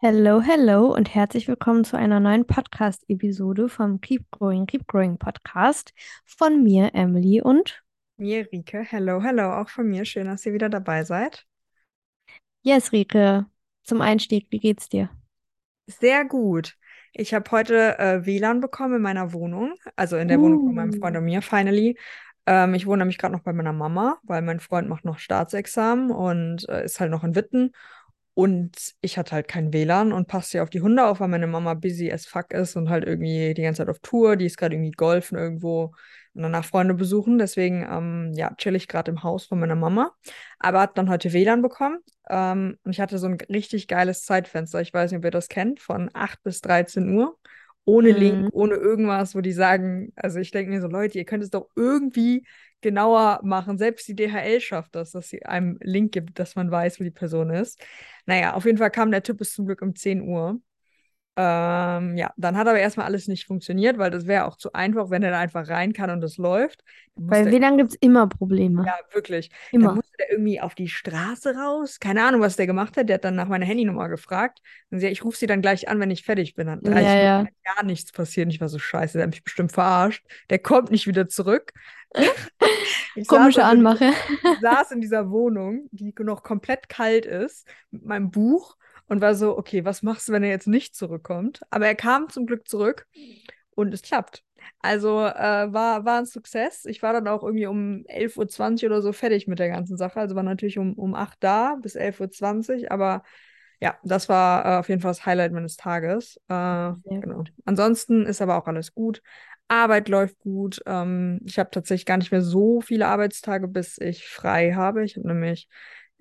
Hello, hello und herzlich willkommen zu einer neuen Podcast-Episode vom Keep Growing, Keep Growing Podcast von mir, Emily und Mir, Rike. Hello, hello, auch von mir. Schön, dass ihr wieder dabei seid. Yes, Rike. Zum Einstieg, wie geht's dir? Sehr gut. Ich habe heute äh, WLAN bekommen in meiner Wohnung, also in der Wohnung von meinem Freund Uh, und mir, finally. Ähm, ich wohne nämlich gerade noch bei meiner Mama, weil mein Freund macht noch Staatsexamen und äh, ist halt noch in Witten. Und ich hatte halt kein WLAN und passte ja auf die Hunde auf, weil meine Mama busy as fuck ist und halt irgendwie die ganze Zeit auf Tour. Die ist gerade irgendwie golfen irgendwo und danach Freunde besuchen. Deswegen, ähm, ja, chill ich gerade im Haus von meiner Mama. Aber hat dann heute WLAN bekommen. Ähm, und ich hatte so ein richtig geiles Zeitfenster. Ich weiß nicht, ob ihr das kennt, von 8 bis 13 Uhr. Ohne Link, mm, ohne irgendwas, wo die sagen, also ich denke mir so, Leute, ihr könnt es doch irgendwie genauer machen. Selbst die DHL schafft das, dass sie einem Link gibt, dass man weiß, wo die Person ist. Naja, auf jeden Fall kam der Typ bis zum Glück um 10 Uhr. Ähm, ja, dann hat aber erstmal alles nicht funktioniert, weil das wäre auch zu einfach, wenn er da einfach rein kann und es läuft. Dann bei WLAN gibt's immer Probleme. ja, wirklich. Dann Immer. musste der irgendwie auf die Straße raus. Keine Ahnung, was der gemacht hat. Der hat dann nach meiner Handynummer gefragt. Und sie, ja, ich rufe sie dann gleich an, wenn ich fertig bin. Dann Ja, 30 Minuten ja. hat gar nichts passiert. Ich war so scheiße, der hat mich bestimmt verarscht. Der kommt nicht wieder zurück. Komische also in Anmache. ich saß in dieser Wohnung, die noch komplett kalt ist, mit meinem Buch und war so, okay, was machst du, wenn er jetzt nicht zurückkommt? Aber er kam zum Glück zurück und es klappt. Also äh, war, war ein Success. Ich war dann auch irgendwie um 11.20 Uhr zwanzig oder so fertig mit der ganzen Sache. Also war natürlich um, um 8 da bis 11.20 Uhr. zwanzig. Aber ja, das war äh, auf jeden Fall das Highlight meines Tages. Äh, genau. Ansonsten ist aber auch alles gut. Arbeit läuft gut. Ähm, ich habe tatsächlich gar nicht mehr so viele Arbeitstage, bis ich frei habe. Ich habe nämlich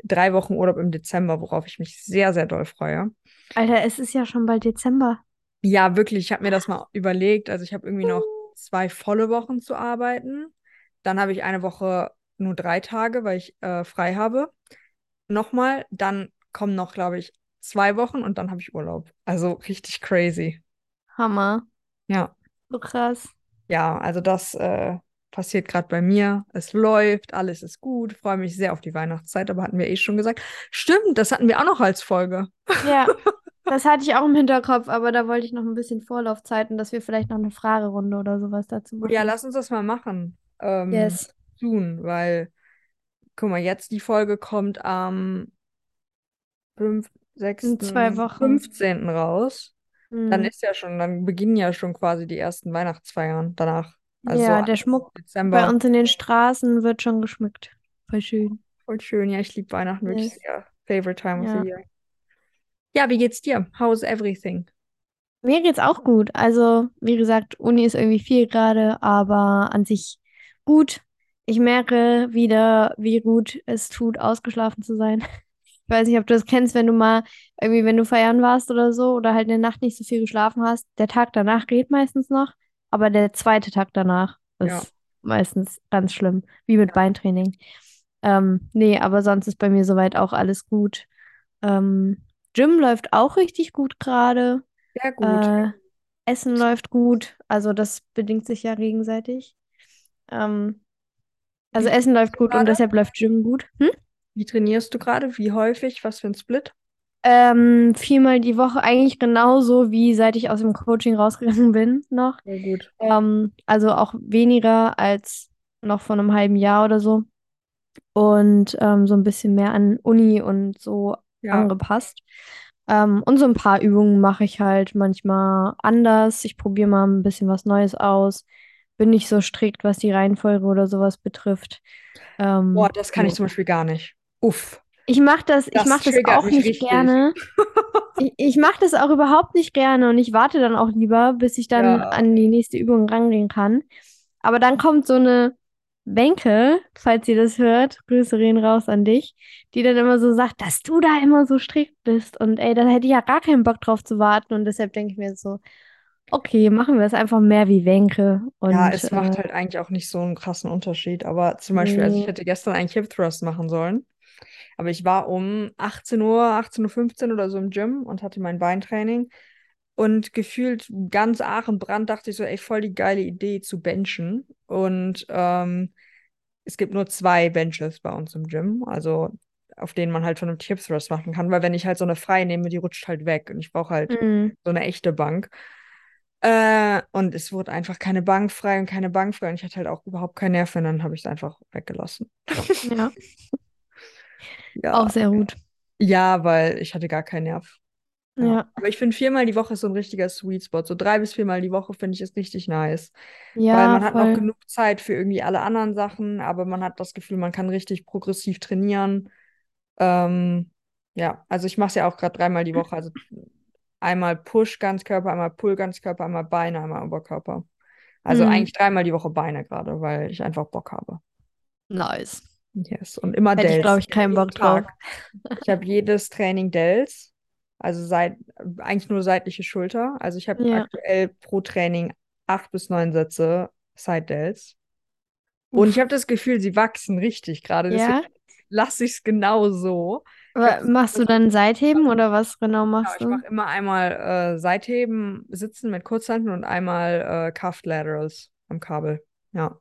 drei Wochen Urlaub im Dezember, worauf ich mich sehr, sehr doll freue. Alter, es ist ja schon bald Dezember. Ja, wirklich, ich habe mir das mal überlegt. Also ich habe irgendwie noch zwei volle Wochen zu arbeiten. Dann habe ich eine Woche nur drei Tage, weil ich äh, frei habe. Nochmal, dann kommen noch, glaube ich, zwei Wochen und dann habe ich Urlaub. Also richtig crazy. Hammer. Ja, So krass. ja, also das äh, passiert gerade bei mir. Es läuft, alles ist gut. Freue mich sehr auf die Weihnachtszeit, aber hatten wir eh schon gesagt. Stimmt, das hatten wir auch noch als Folge. Ja, das hatte ich auch im Hinterkopf, aber da wollte ich noch ein bisschen Vorlaufzeiten, dass wir vielleicht noch eine Fragerunde oder sowas dazu Oh ja, machen. lass uns das mal machen. Ähm, Yes. soon, weil, guck mal, jetzt die Folge kommt am 5., In 6., zwei Wochen. 15. raus. Dann Hm. ist ja schon, dann beginnen ja schon quasi die ersten Weihnachtsfeiern danach. Also so Ja, der Schmuck bei Dezember. uns in den Straßen wird schon geschmückt. Voll schön. Voll schön. Ja, ich liebe Weihnachten wirklich Yes. sehr. Favorite time of the Ja. year. Ja, wie geht's dir? How's everything? Mir geht's auch gut. Also, wie gesagt, Uni ist irgendwie viel gerade, aber an sich gut. Ich merke wieder, wie gut es tut, ausgeschlafen zu sein. Ich weiß nicht, ob du das kennst, wenn du mal irgendwie, wenn du feiern warst oder so oder halt in der Nacht nicht so viel geschlafen hast. Der Tag danach geht meistens noch, aber der zweite Tag danach Ja. ist meistens ganz schlimm, wie mit Beintraining. Ähm, nee, aber sonst ist bei mir soweit auch alles gut. Ähm, Gym läuft auch richtig gut gerade. Sehr gut. Äh, Essen läuft gut, also das bedingt sich ja gegenseitig. Ähm, also Essen läuft gut und gerade? deshalb läuft Gym gut. Hm? Wie trainierst du gerade? Wie häufig? Was für ein Split? Ähm, viermal die Woche, eigentlich genauso wie seit ich aus dem Coaching rausgegangen bin noch. Sehr gut. Ähm, also auch weniger als noch vor einem halben Jahr oder so. Und ähm, so ein bisschen mehr an Uni und so Ja, angepasst. Ähm, und so ein paar Übungen mache ich halt manchmal anders. Ich probiere mal ein bisschen was Neues aus. Bin nicht so strikt, was die Reihenfolge oder sowas betrifft. boah, Ähm, das kann ich so. zum Beispiel gar nicht. Uff, Ich mache das, ich das mache das triggert auch nicht richtig. gerne. Ich, ich mache das auch überhaupt nicht gerne und ich warte dann auch lieber, bis ich dann Ja, an die nächste Übung rangehen kann. Aber dann kommt so eine Bänke, falls ihr das hört, Grüße gehen raus an dich, die dann immer so sagt, dass du da immer so strikt bist. Und ey, da hätte ich ja gar keinen Bock drauf zu warten. Und deshalb denke ich mir so, okay, machen wir es einfach mehr wie Wenke. ja, es äh, macht halt eigentlich auch nicht so einen krassen Unterschied. Aber zum Beispiel, also ich nee, hätte gestern eigentlich Hip Thrust machen sollen. Aber ich war um 18 Uhr, 18.15 Uhr oder so im Gym und hatte mein Beintraining. Und gefühlt ganz Aachen-Brand dachte ich so, ey, voll die geile Idee zu benchen. Und ähm, es gibt nur zwei Benches bei uns im Gym. Also auf denen man halt von einem Hip Thrust machen kann, weil wenn ich halt so eine frei nehme, die rutscht halt weg und ich brauche halt Mhm. so eine echte Bank. Äh, und es wurde einfach keine Bank frei und keine Bank frei und ich hatte halt auch überhaupt keinen Nerv und dann habe ich es einfach weggelassen. Ja, Ja. auch sehr gut. Ja, weil ich hatte gar keinen Nerv. Ja. Ja, Aber ich finde, viermal die Woche ist so ein richtiger Sweet Spot. So drei bis viermal die Woche finde ich ist richtig nice. Weil ja, man hat noch voll. genug Zeit für irgendwie alle anderen Sachen, aber man hat das Gefühl, man kann richtig progressiv trainieren. Ähm, ja, also ich mache es ja auch gerade dreimal die Woche. Also einmal Push Ganzkörper, einmal Pull Ganzkörper, einmal Beine, einmal Oberkörper. Also Mhm. eigentlich dreimal die Woche Beine gerade, weil ich einfach Bock habe. Nice. Yes. Und immer Hätte ich, Dells. glaube ich, keinen Bock drauf. Ich habe jedes Training Dells. Also seit, eigentlich nur seitliche Schulter. Also ich habe Ja. aktuell pro Training acht bis neun Sätze Side Dells. Und ich habe das Gefühl, sie wachsen richtig gerade. Ja? Deswegen lasse ich es genau so. Ich hab- Machst du dann Seitheben oder was genau Genau, machst ich du? mache immer einmal äh, Seitheben, Sitzen mit Kurzhanteln und einmal äh, Cuffed Laterals am Kabel. Ja.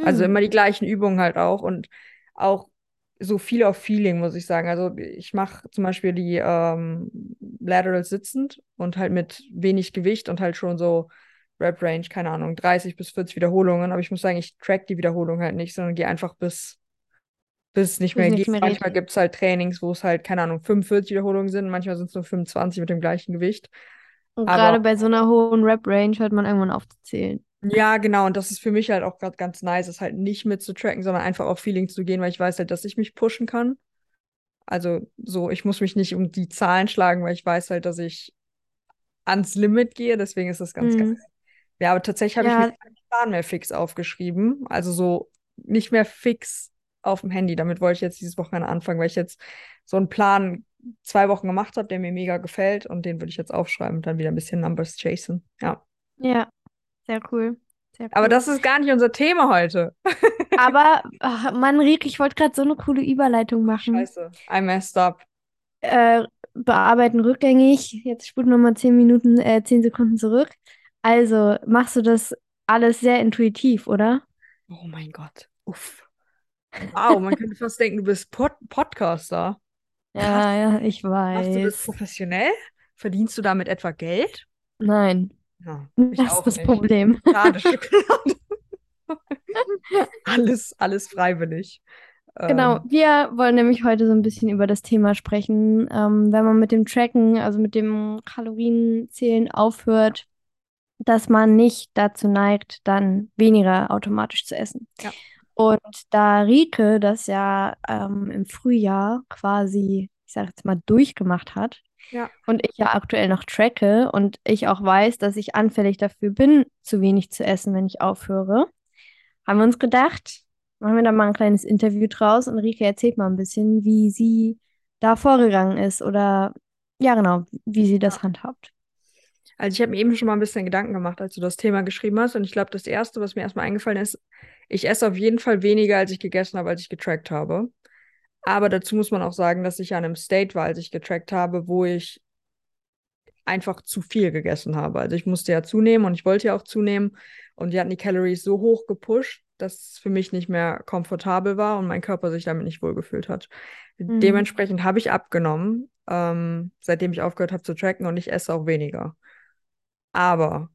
Also Hm. immer die gleichen Übungen halt auch und auch so viel auf Feeling, muss ich sagen. Also ich mache zum Beispiel die ähm, Laterals sitzend und halt mit wenig Gewicht und halt schon so Rep Range, keine Ahnung, 30 bis 40 Wiederholungen. Aber ich muss sagen, ich track die Wiederholung halt nicht, sondern gehe einfach bis, bis es nicht mehr geht. Manchmal gibt es halt Trainings, wo es halt, keine Ahnung, 45 Wiederholungen sind, manchmal sind es nur 25 mit dem gleichen Gewicht. Und gerade bei so einer hohen Rep-Range hört man irgendwann auf zu zählen. Ja, genau. Und das ist für mich halt auch gerade ganz nice, es halt nicht mitzutracken, sondern einfach auf Feeling zu gehen, weil ich weiß halt, dass ich mich pushen kann. Also so, ich muss mich nicht um die Zahlen schlagen, weil ich weiß halt, dass ich ans Limit gehe. Deswegen ist das ganz Mhm. geil. Ja, aber tatsächlich habe Ja. ich mir keinen Plan mehr fix aufgeschrieben. Also so nicht mehr fix auf dem Handy. Damit wollte ich jetzt dieses Wochenende anfangen, weil ich jetzt so einen Plan zwei Wochen gemacht habe, der mir mega gefällt und den würde ich jetzt aufschreiben und dann wieder ein bisschen Numbers chasen. Ja. Ja, sehr cool. Sehr Aber cool. das ist gar nicht unser Thema heute. Aber, ach, Mann, Rick, ich wollte gerade so eine coole Überleitung machen. Scheiße, I messed up. Äh, bearbeiten rückgängig. Jetzt spult nochmal zehn Minuten, äh, zehn Sekunden zurück. Also, machst du das alles sehr intuitiv, oder? Oh mein Gott. Uff. Wow, man könnte fast denken, du bist Pod Podcaster. Ja, ja, ich Machst du das weiß. professionell? Verdienst du damit etwa Geld? Nein, Ja, das ist das nicht. Problem. Schade, Schokolade. Alles, alles freiwillig. Genau, Ähm, wir wollen nämlich heute so ein bisschen über das Thema sprechen. Ähm, wenn man mit dem Tracken, also mit dem Kalorienzählen aufhört, dass man nicht dazu neigt, dann weniger automatisch zu essen. Ja. Und da Rike das ja ähm, im Frühjahr quasi, ich sage jetzt mal, durchgemacht hat Ja. und ich ja aktuell noch tracke und ich auch weiß, dass ich anfällig dafür bin, zu wenig zu essen, wenn ich aufhöre, haben wir uns gedacht, machen wir da mal ein kleines Interview draus und Rike erzählt mal ein bisschen, wie sie da vorgegangen ist oder ja, genau, wie sie das handhabt. Also ich habe mir eben schon mal ein bisschen Gedanken gemacht, als du das Thema geschrieben hast. Und ich glaube, das Erste, was mir erstmal eingefallen ist, ich esse auf jeden Fall weniger, als ich gegessen habe, als ich getrackt habe. Aber dazu muss man auch sagen, dass ich an einem State war, als ich getrackt habe, wo ich einfach zu viel gegessen habe. Also ich musste ja zunehmen und ich wollte ja auch zunehmen. Und die hatten die Calories so hoch gepusht, dass es für mich nicht mehr komfortabel war und mein Körper sich damit nicht wohlgefühlt hat. Mhm. Dementsprechend habe ich abgenommen, ähm, seitdem ich aufgehört habe zu tracken und ich esse auch weniger. Aber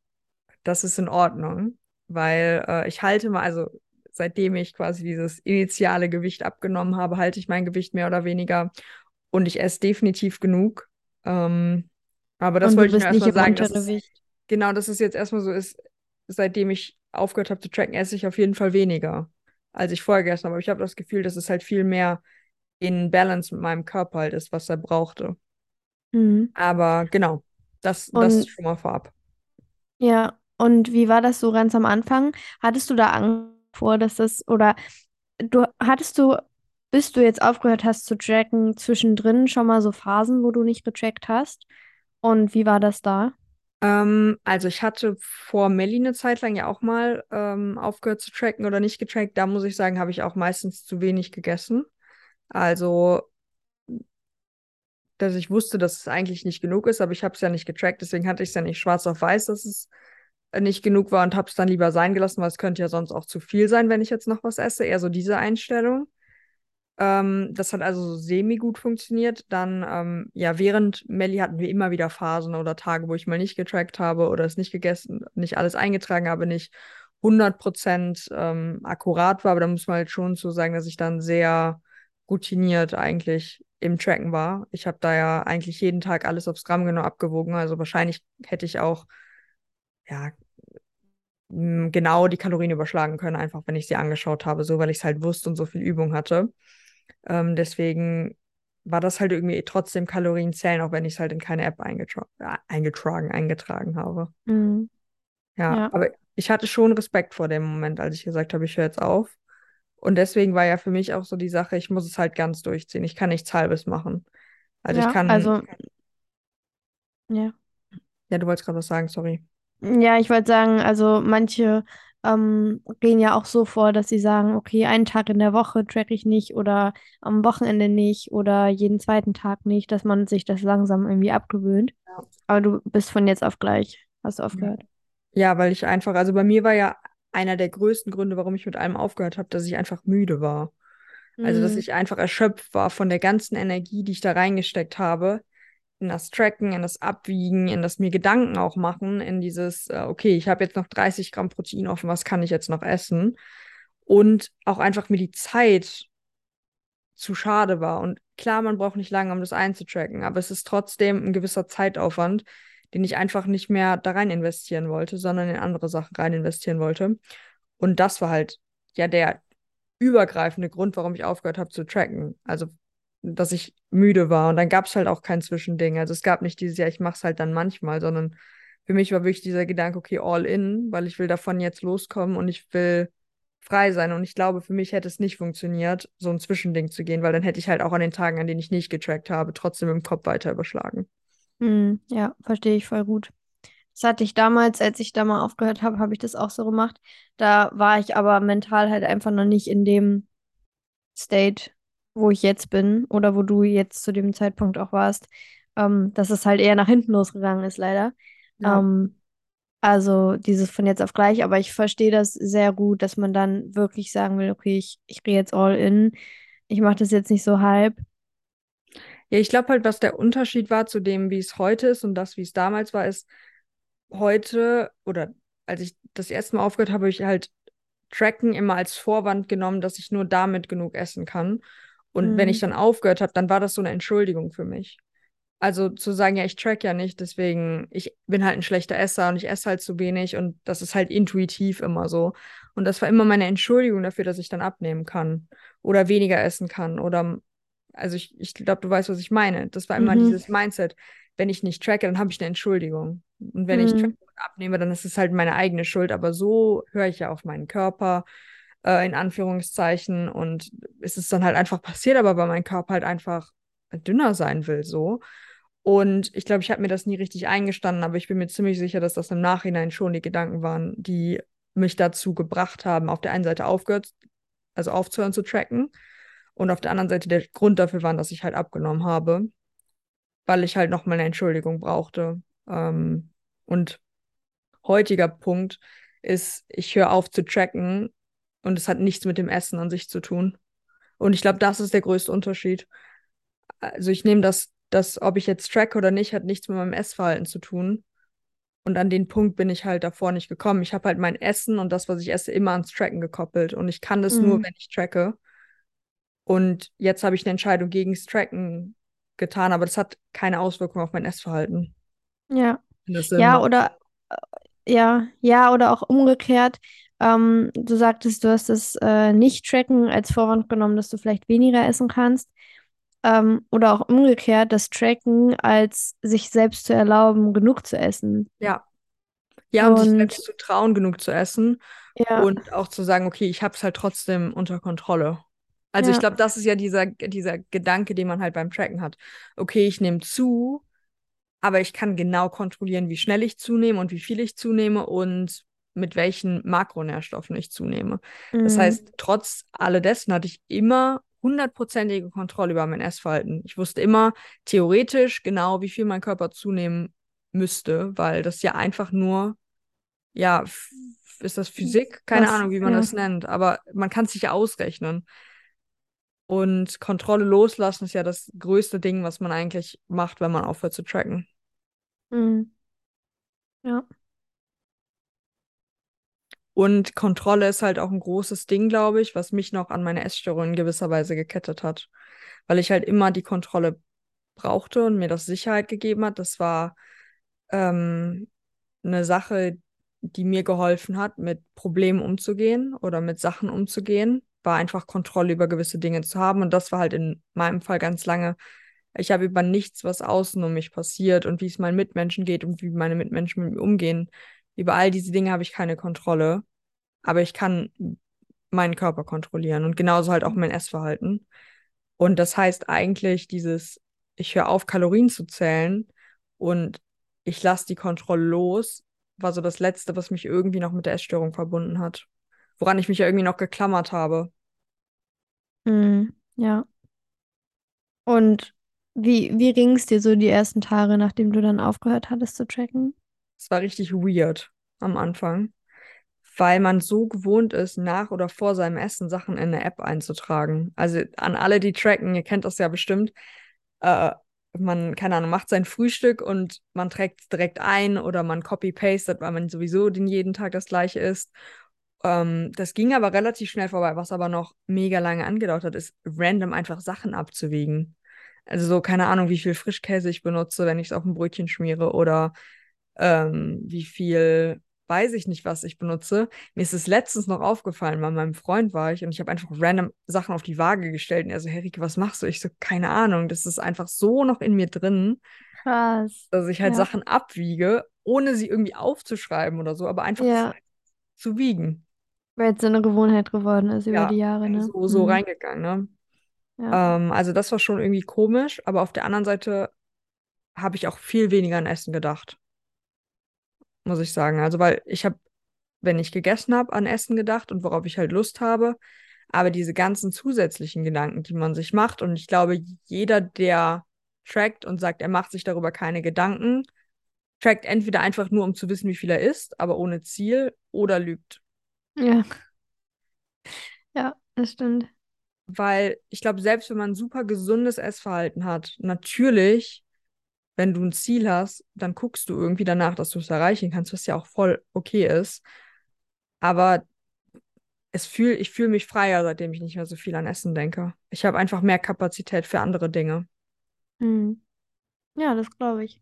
das ist in Ordnung, weil äh, ich halte mal, also seitdem ich quasi dieses initiale Gewicht abgenommen habe, halte ich mein Gewicht mehr oder weniger und ich esse definitiv genug. Ähm, aber das Und wollte ich nicht erstmal sagen, dass es, genau, dass es jetzt erstmal so ist, seitdem ich aufgehört habe zu tracken, esse ich auf jeden Fall weniger, als ich vorher gegessen habe. Aber ich habe das Gefühl, dass es halt viel mehr in Balance mit meinem Körper halt ist, was er brauchte. Mhm. Aber genau, das, das Und schon mal vorab. ja, und wie war das so ganz am Anfang? Hattest du da Angst vor, dass das oder du hattest du, bis du jetzt aufgehört hast zu tracken, zwischendrin schon mal so Phasen, wo du nicht getrackt hast? Und wie war das da? Ähm, also ich hatte vor Melli eine Zeit lang ja auch mal ähm, aufgehört zu tracken oder nicht getrackt. Da muss ich sagen, habe ich auch meistens zu wenig gegessen. Also, dass ich wusste, dass es eigentlich nicht genug ist, aber ich habe es ja nicht getrackt, deswegen hatte ich es ja nicht schwarz auf weiß, dass es nicht genug war und habe es dann lieber sein gelassen, weil es könnte ja sonst auch zu viel sein, wenn ich jetzt noch was esse. Eher so diese Einstellung. Ähm, das hat also so semi-gut funktioniert. Dann, ähm, ja, während Melli hatten wir immer wieder Phasen oder Tage, wo ich mal nicht getrackt habe oder es nicht gegessen, nicht alles eingetragen habe, nicht 100% ähm, akkurat war. Aber da muss man halt schon so sagen, dass ich dann sehr routiniert eigentlich im Tracken war. Ich habe da ja eigentlich jeden Tag alles aufs Gramm genau abgewogen. Also wahrscheinlich hätte ich auch, ja, genau die Kalorien überschlagen können, einfach wenn ich sie angeschaut habe, so weil ich es halt wusste und so viel Übung hatte. Ähm, deswegen war das halt irgendwie trotzdem Kalorien zählen, auch wenn ich es halt in keine App eingetra äh, eingetragen, eingetragen habe. Mhm. Ja, Ja, aber ich hatte schon Respekt vor dem Moment, als ich gesagt habe, ich höre jetzt auf. Und deswegen war ja für mich auch so die Sache, ich muss es halt ganz durchziehen. Ich kann nichts Halbes machen. Also ich ja, kann, also, ja. ja, du wolltest gerade was sagen, sorry. Ja, ich wollte sagen, also manche ähm, gehen ja auch so vor, dass sie sagen, okay, einen Tag in der Woche track ich nicht oder am Wochenende nicht oder jeden zweiten Tag nicht, dass man sich das langsam irgendwie abgewöhnt. Ja. Aber du bist von jetzt auf gleich, hast du aufgehört. Ja, weil ich einfach, also bei mir war ja einer der größten Gründe, warum ich mit allem aufgehört habe, dass ich einfach müde war. Also, dass Mhm. ich einfach erschöpft war von der ganzen Energie, die ich da reingesteckt habe, in das Tracken, in das Abwiegen, in das mir Gedanken auch machen, in dieses, äh, okay, ich habe jetzt noch 30 Gramm Protein offen, was kann ich jetzt noch essen? Und auch einfach mir die Zeit zu schade war. Und klar, man braucht nicht lange, um das einzutracken, aber es ist trotzdem ein gewisser Zeitaufwand, den ich einfach nicht mehr da rein investieren wollte, sondern in andere Sachen rein investieren wollte. Und das war halt ja der übergreifende Grund, warum ich aufgehört habe zu tracken. Also, dass ich müde war. Und dann gab es halt auch kein Zwischending. Also es gab nicht dieses Jahr, ich mache es halt dann manchmal, sondern für mich war wirklich dieser Gedanke, okay, all in, weil ich will davon jetzt loskommen und ich will frei sein. Und ich glaube, für mich hätte es nicht funktioniert, so ein Zwischending zu gehen, weil dann hätte ich halt auch an den Tagen, an denen ich nicht getrackt habe, trotzdem im Kopf weiter überschlagen. Mhm. Ja, verstehe ich voll gut. Das hatte ich damals, als ich da mal aufgehört habe, habe ich das auch so gemacht. Da war ich aber mental halt einfach noch nicht in dem State, wo ich jetzt bin oder wo du jetzt zu dem Zeitpunkt auch warst, ähm, dass es halt eher nach hinten losgegangen ist, leider. Ja. Ähm, also dieses von jetzt auf gleich, aber ich verstehe das sehr gut, dass man dann wirklich sagen will, okay, ich, ich gehe jetzt all in. Ich mache das jetzt nicht so halb. Ja, ich glaube halt, was der Unterschied war zu dem, wie es heute ist und das, wie es damals war, ist, heute oder als ich das erste Mal aufgehört habe, habe ich halt Tracken immer als Vorwand genommen, dass ich nur damit genug essen kann. Und wenn ich Mhm. dann aufgehört habe, dann war das so eine Entschuldigung für mich. Also zu sagen, ja, ich track ja nicht, deswegen, ich bin halt ein schlechter Esser und ich esse halt zu wenig und das ist halt intuitiv immer so. Und das war immer meine Entschuldigung dafür, dass ich dann abnehmen kann oder weniger essen kann oder, also ich, ich glaube, du weißt, was ich meine. Das war immer Mhm. dieses Mindset, wenn ich nicht tracke, dann habe ich eine Entschuldigung. Und wenn ich tracke Mhm. und abnehme, dann ist es halt meine eigene Schuld. Aber so höre ich ja auf meinen Körper, äh, in Anführungszeichen. Und es ist dann halt einfach passiert, aber weil mein Körper halt einfach dünner sein will, so. Und ich glaube, ich habe mir das nie richtig eingestanden, aber ich bin mir ziemlich sicher, dass das im Nachhinein schon die Gedanken waren, die mich dazu gebracht haben, auf der einen Seite aufgehört, also aufzuhören zu tracken und auf der anderen Seite der Grund dafür waren, dass ich halt abgenommen habe, weil ich halt nochmal eine Entschuldigung brauchte. Ähm, und heutiger Punkt ist, ich höre auf zu tracken und es hat nichts mit dem Essen an sich zu tun. Und ich glaube, das ist der größte Unterschied. Also ich nehme das, das, ob ich jetzt tracke oder nicht, hat nichts mit meinem Essverhalten zu tun. Und an den Punkt bin ich halt davor nicht gekommen. Ich habe halt mein Essen und das, was ich esse, immer ans Tracken gekoppelt. Und ich kann das nur, Mhm. wenn ich tracke. Und jetzt habe ich eine Entscheidung gegen das Tracken getan, aber das hat keine Auswirkung auf mein Essverhalten. Ja. Ja, oder ja, ja, oder auch umgekehrt. Ähm, du sagtest, du hast das äh, Nicht-Tracken als Vorwand genommen, dass du vielleicht weniger essen kannst. Ähm, oder auch umgekehrt, das Tracken als sich selbst zu erlauben, genug zu essen. Ja. Ja, und sich Und selbst zu trauen, genug zu essen ja, und auch zu sagen, okay, ich habe es halt trotzdem unter Kontrolle. Also ich ja, glaube, das ist ja dieser, dieser Gedanke, den man halt beim Tracken hat. Okay, ich nehme zu, aber ich kann genau kontrollieren, wie schnell ich zunehme und wie viel ich zunehme und mit welchen Makronährstoffen ich zunehme. Das mm, heißt, trotz alledessen hatte ich immer hundertprozentige Kontrolle über mein Essverhalten. Ich wusste immer theoretisch genau, wie viel mein Körper zunehmen müsste, weil das ja einfach nur, ja, ist das Physik? Keine was, Ahnung, wie man ja, das nennt, aber man kann es sich ja ausrechnen. Und Kontrolle loslassen ist ja das größte Ding, was man eigentlich macht, wenn man aufhört zu tracken. Mhm. Ja. Und Kontrolle ist halt auch ein großes Ding, glaube ich, was mich noch an meine Essstörung in gewisser Weise gekettet hat. Weil ich halt immer die Kontrolle brauchte und mir das Sicherheit gegeben hat. Das war ähm, eine Sache, die mir geholfen hat, mit Problemen umzugehen oder mit Sachen umzugehen, war einfach Kontrolle über gewisse Dinge zu haben. Und das war halt in meinem Fall ganz lange. Ich habe über nichts, was außen um mich passiert und wie es meinen Mitmenschen geht und wie meine Mitmenschen mit mir umgehen. Über all diese Dinge habe ich keine Kontrolle. Aber ich kann meinen Körper kontrollieren und genauso halt auch mein Essverhalten. Und das heißt eigentlich dieses, ich höre auf, Kalorien zu zählen und ich lasse die Kontrolle los, war so das Letzte, was mich irgendwie noch mit der Essstörung verbunden hat. Woran ich mich ja irgendwie noch geklammert habe. Mhm. Ja. Und wie, wie ging es dir so die ersten Tage, nachdem du dann aufgehört hattest zu tracken? Es war richtig weird am Anfang, weil man so gewohnt ist, nach oder vor seinem Essen Sachen in eine App einzutragen. Also an alle, die tracken, ihr kennt das ja bestimmt. Äh, man, keine Ahnung, macht sein Frühstück und man trägt es direkt ein oder man copy-pastet, weil man sowieso den jeden Tag das gleiche isst. Ähm, das ging aber relativ schnell vorbei. Was aber noch mega lange angedauert hat, ist random einfach Sachen abzuwiegen. Also so, keine Ahnung, wie viel Frischkäse ich benutze, wenn ich es auf ein Brötchen schmiere oder ähm, wie viel weiß ich nicht, was ich benutze. Mir ist es letztens noch aufgefallen, bei meinem Freund war ich und ich habe einfach random Sachen auf die Waage gestellt und er so, hey Rike, was machst du? Ich so, keine Ahnung, das ist einfach so noch in mir drin, Krass. dass ich halt Ja. Sachen abwiege, ohne sie irgendwie aufzuschreiben oder so, aber einfach Ja, zu wiegen. weil jetzt so eine Gewohnheit geworden ist über Ja, die Jahre, ne? so, so Mhm. reingegangen, ne? Ähm, also das war schon irgendwie komisch, aber auf der anderen Seite habe ich auch viel weniger an Essen gedacht, muss ich sagen. Also weil ich habe, wenn ich gegessen habe, an Essen gedacht und worauf ich halt Lust habe, aber diese ganzen zusätzlichen Gedanken, die man sich macht, und ich glaube, jeder, der trackt und sagt, er macht sich darüber keine Gedanken, trackt entweder einfach nur, um zu wissen, wie viel er isst, aber ohne Ziel, oder lügt. Ja. Ja, das stimmt. Weil ich glaube, selbst wenn man super gesundes Essverhalten hat, natürlich, wenn du ein Ziel hast, dann guckst du irgendwie danach, dass du es erreichen kannst, was ja auch voll okay ist. Aber es fühl, ich fühle mich freier, seitdem ich nicht mehr so viel an Essen denke. Ich habe einfach mehr Kapazität für andere Dinge. Mhm. Ja, das glaube ich.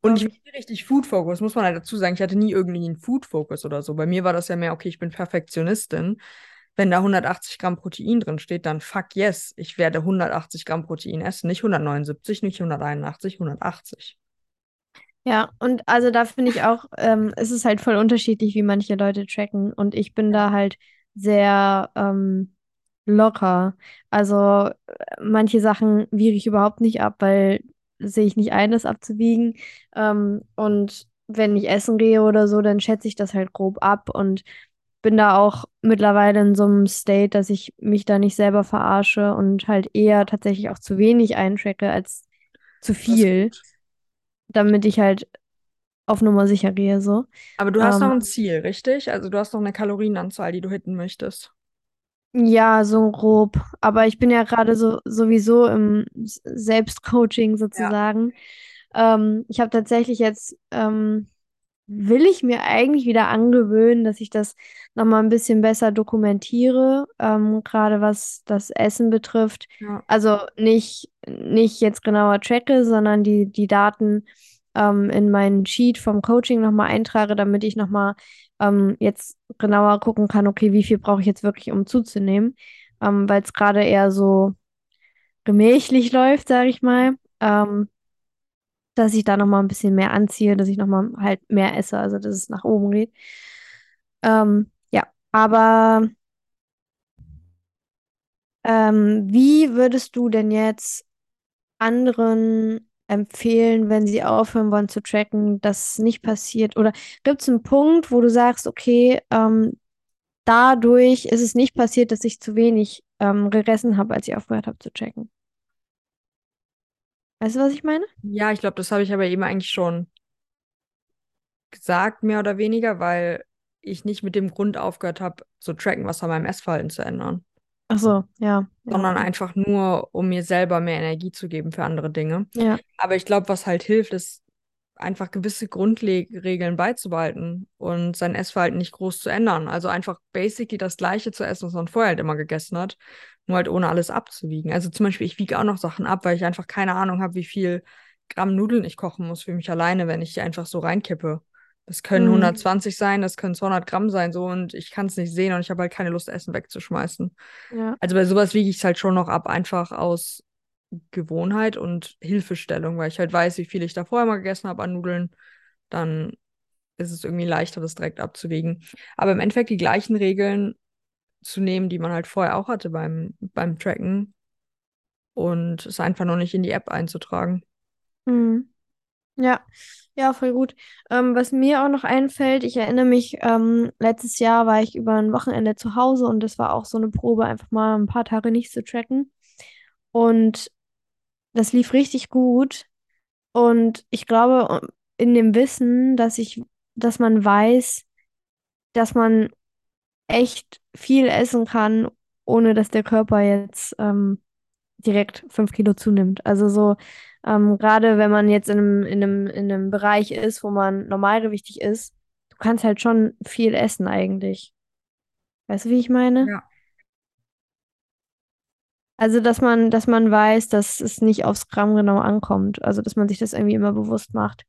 Und Glaub ich bin nie richtig Food-Focus, muss man halt dazu sagen. Ich hatte nie irgendwie einen Food-Focus oder so. Bei mir war das ja mehr, okay, ich bin Perfektionistin. Wenn da 180 Gramm Protein drin steht, dann fuck yes, ich werde 180 Gramm Protein essen. Nicht 179, nicht 181, 180. Ja, und also da finde ich auch, ähm, es ist halt voll unterschiedlich, wie manche Leute tracken. Und ich bin da halt sehr ähm, locker. Also äh, manche Sachen wiege ich überhaupt nicht ab, weil sehe ich nicht ein, das abzuwiegen. Ähm, und wenn ich essen gehe oder so, dann schätze ich das halt grob ab und bin da auch mittlerweile in so einem State, dass ich mich da nicht selber verarsche und halt eher tatsächlich auch zu wenig eintracke als zu viel, damit ich halt auf Nummer sicher gehe, so. Aber du hast noch Ähm, ein Ziel, richtig? Also du hast noch eine Kalorienanzahl, die du hitten möchtest. ja, so grob. Aber ich bin ja gerade so sowieso im Selbstcoaching Ja. sozusagen. Ähm, ich habe tatsächlich jetzt, ähm, will ich mir eigentlich wieder angewöhnen, dass ich das nochmal ein bisschen besser dokumentiere, ähm, gerade was das Essen betrifft. Ja. Also nicht, nicht jetzt genauer tracke, sondern die, die Daten ähm, in meinen Sheet vom Coaching nochmal eintrage, damit ich nochmal ähm, jetzt genauer gucken kann, okay, wie viel brauche ich jetzt wirklich, um zuzunehmen, ähm, weil es gerade eher so gemächlich läuft, sage ich mal. Ähm, dass ich da nochmal ein bisschen mehr anziehe, dass ich nochmal halt mehr esse, also dass es nach oben geht. Ähm, aber ähm, wie würdest du denn jetzt anderen empfehlen, wenn sie aufhören wollen zu tracken, dass es nicht passiert? Oder gibt es einen Punkt, wo du sagst, okay, ähm, dadurch ist es nicht passiert, dass ich zu wenig ähm, gegessen habe, als ich aufgehört habe zu tracken? Weißt du, was ich meine? Ja, ich glaube, das habe ich aber eben eigentlich schon gesagt, mehr oder weniger, weil ich nicht mit dem Grund aufgehört habe, zu tracken, was an meinem Essverhalten zu ändern. Ach so, ja, ja, sondern okay. einfach nur, um mir selber mehr Energie zu geben für andere Dinge. Ja, Aber ich glaube, was halt hilft, ist einfach gewisse Grundregeln beizubehalten und sein Essverhalten nicht groß zu ändern. Also einfach basically das Gleiche zu essen, was man vorher halt immer gegessen hat, nur halt ohne alles abzuwiegen. Also zum Beispiel, ich wiege auch noch Sachen ab, weil ich einfach keine Ahnung habe, wie viel Gramm Nudeln ich kochen muss für mich alleine, wenn ich die einfach so reinkippe. Das können mm, 120 sein, das können 200 Gramm sein, so und ich kann es nicht sehen und ich habe halt keine Lust, Essen wegzuschmeißen. ja, Also bei sowas wiege ich es halt schon noch ab, einfach aus Gewohnheit und Hilfestellung, weil ich halt weiß, wie viel ich da vorher mal gegessen habe an Nudeln. Dann ist es irgendwie leichter, das direkt abzuwägen. Aber im Endeffekt die gleichen Regeln zu nehmen, die man halt vorher auch hatte beim, beim Tracken und es einfach noch nicht in die App einzutragen. mm, ja, ja, voll gut. Ähm, was mir auch noch einfällt, ich erinnere mich, ähm, letztes Jahr war ich über ein Wochenende zu Hause und das war auch so eine Probe, einfach mal ein paar Tage nicht zu tracken. Und das lief richtig gut. Und ich glaube, in dem Wissen, dass ich, dass man weiß, dass man echt viel essen kann, ohne dass der Körper jetzt ähm, direkt fünf Kilo zunimmt. Also so, ähm, gerade wenn man jetzt in einem, in einem, in einem Bereich ist, wo man normalgewichtig ist, du kannst halt schon viel essen eigentlich. Weißt du, wie ich meine? Ja. Also, dass man, dass man weiß, dass es nicht aufs Gramm genau ankommt. Also, dass man sich das irgendwie immer bewusst macht.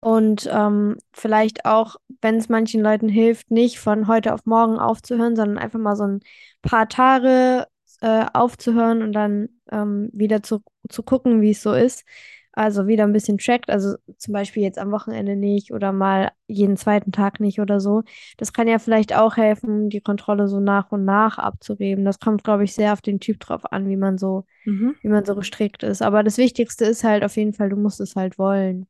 Und ähm, vielleicht auch, wenn es manchen Leuten hilft, nicht von heute auf morgen aufzuhören, sondern einfach mal so ein paar Tage äh, aufzuhören und dann ähm, wieder zu, zu gucken, wie es so ist. Also wieder ein bisschen trackt, also zum Beispiel jetzt am Wochenende nicht oder mal jeden zweiten Tag nicht oder so. Das kann ja vielleicht auch helfen, die Kontrolle so nach und nach abzugeben. Das kommt, glaube ich, sehr auf den Typ drauf an, wie man so, Mhm. wie man so gestrickt ist. Aber das Wichtigste ist halt auf jeden Fall, du musst es halt wollen.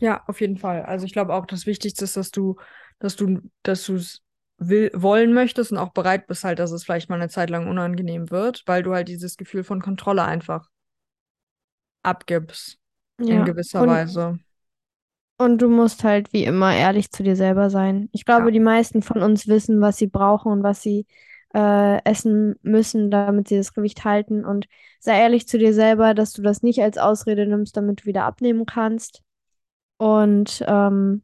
Ja, auf jeden Fall. Also ich glaube auch, das Wichtigste ist, dass du, dass du, dass du es will, wollen möchtest und auch bereit bist halt, dass es vielleicht mal eine Zeit lang unangenehm wird, weil du halt dieses Gefühl von Kontrolle einfach abgibst in Ja. gewisser Und Weise. Und du musst halt wie immer ehrlich zu dir selber sein. Ich glaube, Ja. die meisten von uns wissen, was sie brauchen und was sie äh, essen müssen, damit sie das Gewicht halten. Und sei ehrlich zu dir selber, dass du das nicht als Ausrede nimmst, damit du wieder abnehmen kannst. Und ähm,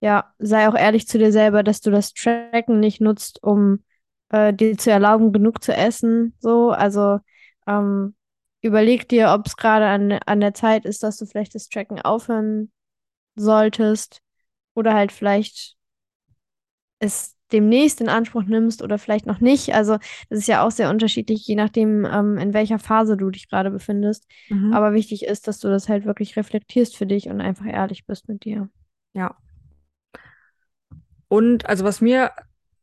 ja, sei auch ehrlich zu dir selber, dass du das Tracken nicht nutzt, um äh, dir zu erlauben, genug zu essen. So, also ähm, überleg dir, ob es gerade an, an der Zeit ist, dass du vielleicht das Tracken aufhören solltest oder halt vielleicht es demnächst in Anspruch nimmst oder vielleicht noch nicht. Also das ist ja auch sehr unterschiedlich, je nachdem, ähm, in welcher Phase du dich gerade befindest. Mhm. Aber wichtig ist, dass du das halt wirklich reflektierst für dich und einfach ehrlich bist mit dir. Ja. Und also was mir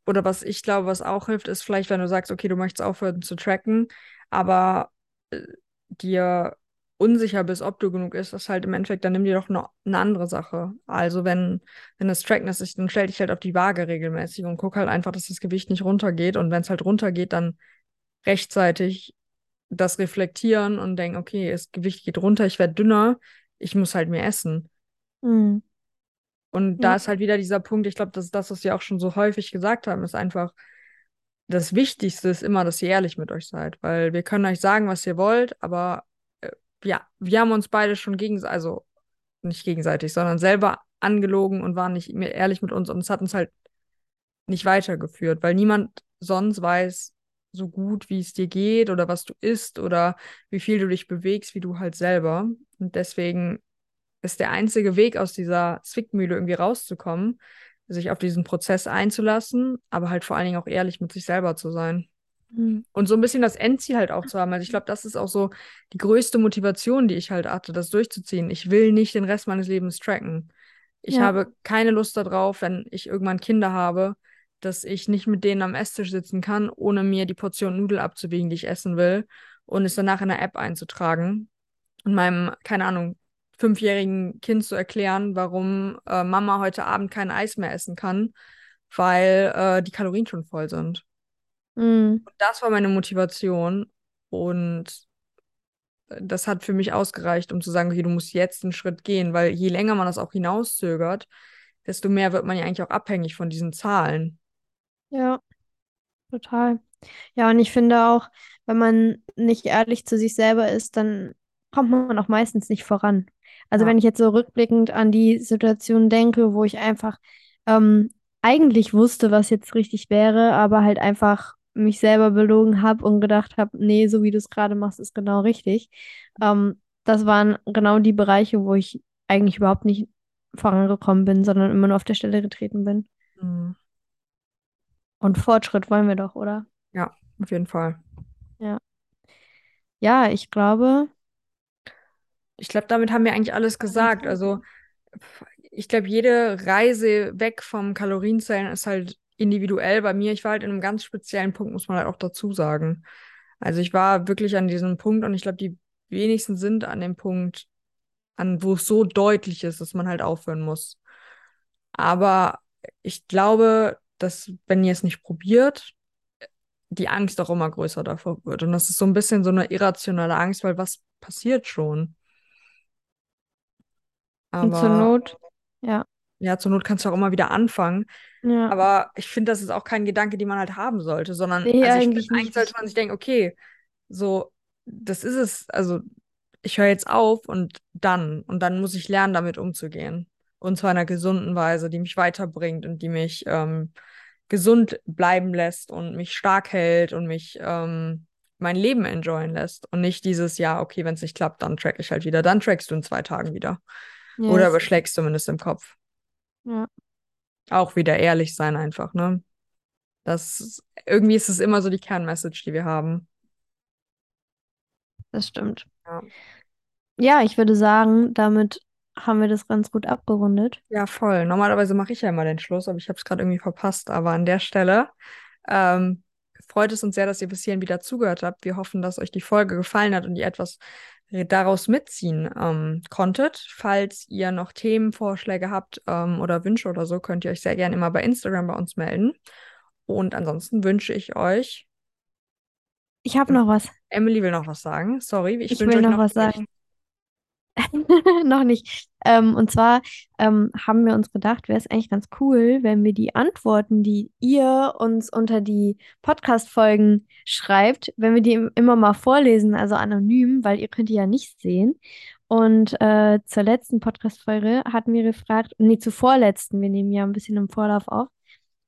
oder was ich glaube, was auch hilft, ist vielleicht, wenn du sagst, okay, du möchtest aufhören zu tracken, aber äh, dir unsicher bist, ob du genug isst, das halt im Endeffekt, dann nimm dir doch eine andere Sache. Also wenn, wenn das Tracken ist, dann stell dich halt auf die Waage regelmäßig und guck halt einfach, dass das Gewicht nicht runtergeht. Und wenn es halt runtergeht, dann rechtzeitig das reflektieren und denken, okay, das Gewicht geht runter, ich werde dünner, ich muss halt mehr essen. Mhm. Und da Ja, ist halt wieder dieser Punkt, ich glaube, das ist das, was wir auch schon so häufig gesagt haben, ist einfach, das Wichtigste ist immer, dass ihr ehrlich mit euch seid, weil wir können euch sagen, was ihr wollt, aber äh, ja, wir haben uns beide schon gegenseitig, also nicht gegenseitig, sondern selber angelogen und waren nicht mehr ehrlich mit uns und es hat uns halt nicht weitergeführt, weil niemand sonst weiß so gut, wie es dir geht oder was du isst oder wie viel du dich bewegst, wie du halt selber. Und deswegen ist der einzige Weg aus dieser Zwickmühle irgendwie rauszukommen, sich auf diesen Prozess einzulassen, aber halt vor allen Dingen auch ehrlich mit sich selber zu sein. Mhm. Und so ein bisschen das Endziel halt auch zu haben. Also ich glaube, das ist auch so die größte Motivation, die ich halt hatte, das durchzuziehen. Ich will nicht den Rest meines Lebens tracken. Ich ja, habe keine Lust darauf, wenn ich irgendwann Kinder habe, dass ich nicht mit denen am Esstisch sitzen kann, ohne mir die Portion Nudel abzuwiegen, die ich essen will, und es danach in der App einzutragen. Und meinem, keine Ahnung, fünfjährigen Kind zu erklären, warum äh, Mama heute Abend kein Eis mehr essen kann, weil äh, die Kalorien schon voll sind. Mhm. Das war meine Motivation und das hat für mich ausgereicht, um zu sagen, okay, du musst jetzt einen Schritt gehen, weil je länger man das auch hinauszögert, desto mehr wird man ja eigentlich auch abhängig von diesen Zahlen. ja. Total. Ja, und ich finde auch, wenn man nicht ehrlich zu sich selber ist, dann kommt man auch meistens nicht voran. Also Ja. wenn ich jetzt so rückblickend an die Situation denke, wo ich einfach ähm, eigentlich wusste, was jetzt richtig wäre, aber halt einfach mich selber belogen habe und gedacht habe, nee, so wie du es gerade machst, ist genau richtig. Ähm, das waren genau die Bereiche, wo ich eigentlich überhaupt nicht vorangekommen bin, sondern immer nur auf der Stelle getreten bin. Mhm. Und Fortschritt wollen wir doch, oder? Ja, auf jeden Fall. Ja. Ja, ich glaube, Ich glaube, damit haben wir eigentlich alles gesagt. Also, ich glaube, jede Reise weg vom Kalorienzählen ist halt individuell. Bei mir, ich war halt in einem ganz speziellen Punkt, muss man halt auch dazu sagen. Also, ich war wirklich an diesem Punkt und ich glaube, die wenigsten sind an dem Punkt, an wo es so deutlich ist, dass man halt aufhören muss. Aber ich glaube, dass, wenn ihr es nicht probiert, die Angst auch immer größer davor wird. Und das ist so ein bisschen so eine irrationale Angst, weil was passiert schon? Und zur Aber Not, ja, ja, zur Not kannst du auch immer wieder anfangen. ja. Aber ich finde, das ist auch kein Gedanke, den man halt haben sollte, sondern, Nee, also ich finde, eigentlich eigentlich sollte man sich denken, okay, so, das ist es, also ich höre jetzt auf und dann, und dann muss ich lernen, damit umzugehen. Und zwar in einer gesunden Weise, die mich weiterbringt und die mich ähm, gesund bleiben lässt und mich stark hält und mich ähm, mein Leben enjoyen lässt. Und nicht dieses, ja, okay, wenn es nicht klappt, dann track ich halt wieder. Dann trackst du in zwei Tagen wieder. Oder Yes. überschlägst zumindest im Kopf. Ja, Auch wieder ehrlich sein einfach, ne? Das irgendwie ist es immer so die Kernmessage, die wir haben. das stimmt. Ja. Ja, ich würde sagen, damit haben wir das ganz gut abgerundet. Ja, voll. Normalerweise mache ich ja immer den Schluss, aber ich habe es gerade irgendwie verpasst. Aber an der Stelle ähm, freut es uns sehr, dass ihr bis hierhin wieder zugehört habt. Wir hoffen, dass euch die Folge gefallen hat und ihr etwas daraus mitziehen ähm, konntet. Falls ihr noch Themenvorschläge habt ähm, oder Wünsche oder so, könnt ihr euch sehr gerne immer bei Instagram bei uns melden. Und ansonsten wünsche ich euch, Ich habe noch was. Emily will noch was sagen. Sorry, ich Ich wünsche will euch noch noch was sagen. Noch nicht. Ähm, und zwar ähm, haben wir uns gedacht, wäre es eigentlich ganz cool, wenn wir die Antworten, die ihr uns unter die Podcast-Folgen schreibt, wenn wir die im- immer mal vorlesen, also anonym, weil ihr könnt die ja nicht sehen. Und äh, zur letzten Podcast-Folge hatten wir gefragt, nee, zur vorletzten, wir nehmen ja ein bisschen im Vorlauf auf,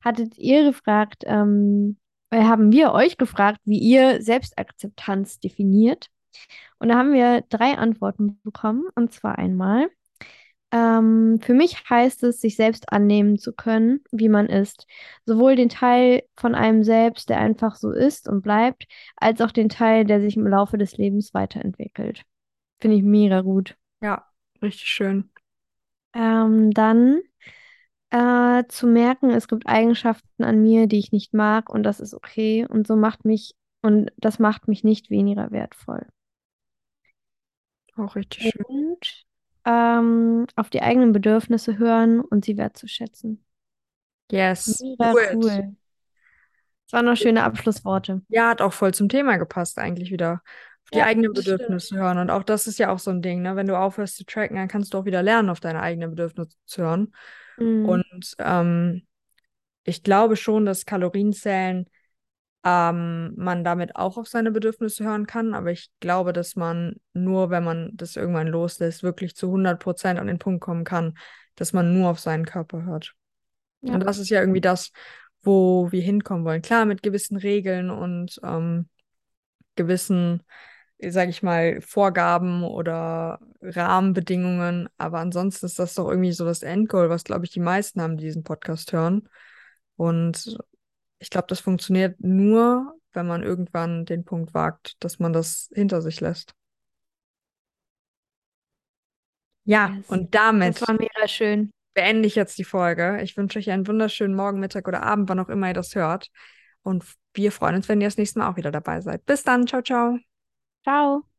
hattet ihr gefragt, ähm, äh, haben wir euch gefragt, wie ihr Selbstakzeptanz definiert. Und da haben wir drei Antworten bekommen. Und zwar einmal, ähm, für mich heißt es, sich selbst annehmen zu können, wie man ist. Sowohl den Teil von einem selbst, der einfach so ist und bleibt, als auch den Teil, der sich im Laufe des Lebens weiterentwickelt. Finde ich mega gut. Ja, richtig schön. Ähm, dann äh, zu merken, es gibt Eigenschaften an mir, die ich nicht mag und das ist okay und so macht mich und das macht mich nicht weniger wertvoll. Auch richtig schön. Und ähm, auf die eigenen Bedürfnisse hören und sie wertzuschätzen. Yes, Mega it. cool. Das waren noch schöne Abschlussworte. Ja, hat auch voll zum Thema gepasst eigentlich wieder. Auf die Ja, eigenen das stimmt. Bedürfnisse hören. Und auch das ist ja auch so ein Ding, ne? Wenn du aufhörst zu tracken, dann kannst du auch wieder lernen, auf deine eigenen Bedürfnisse zu hören. Mhm. Und ähm, ich glaube schon, dass Kalorienzählen ähm, man damit auch auf seine Bedürfnisse hören kann. Aber ich glaube, dass man nur, wenn man das irgendwann loslässt, wirklich zu 100% an den Punkt kommen kann, dass man nur auf seinen Körper hört. Ja. Und das ist ja irgendwie das, wo wir hinkommen wollen. Klar, mit gewissen Regeln und ähm, gewissen, sage ich mal, Vorgaben oder Rahmenbedingungen. Aber ansonsten ist das doch irgendwie so das Endgoal, was, glaube ich, die meisten haben, die diesen Podcast hören. Und ich glaube, das funktioniert nur, wenn man irgendwann den Punkt wagt, dass man das hinter sich lässt. Ja, Yes. und Das damit beende ich jetzt die Folge. Ich wünsche euch einen wunderschönen Morgen, Mittag oder Abend, wann auch immer ihr das hört. Und wir freuen uns, wenn ihr das nächste Mal auch wieder dabei seid. Bis dann. Ciao, ciao. Ciao.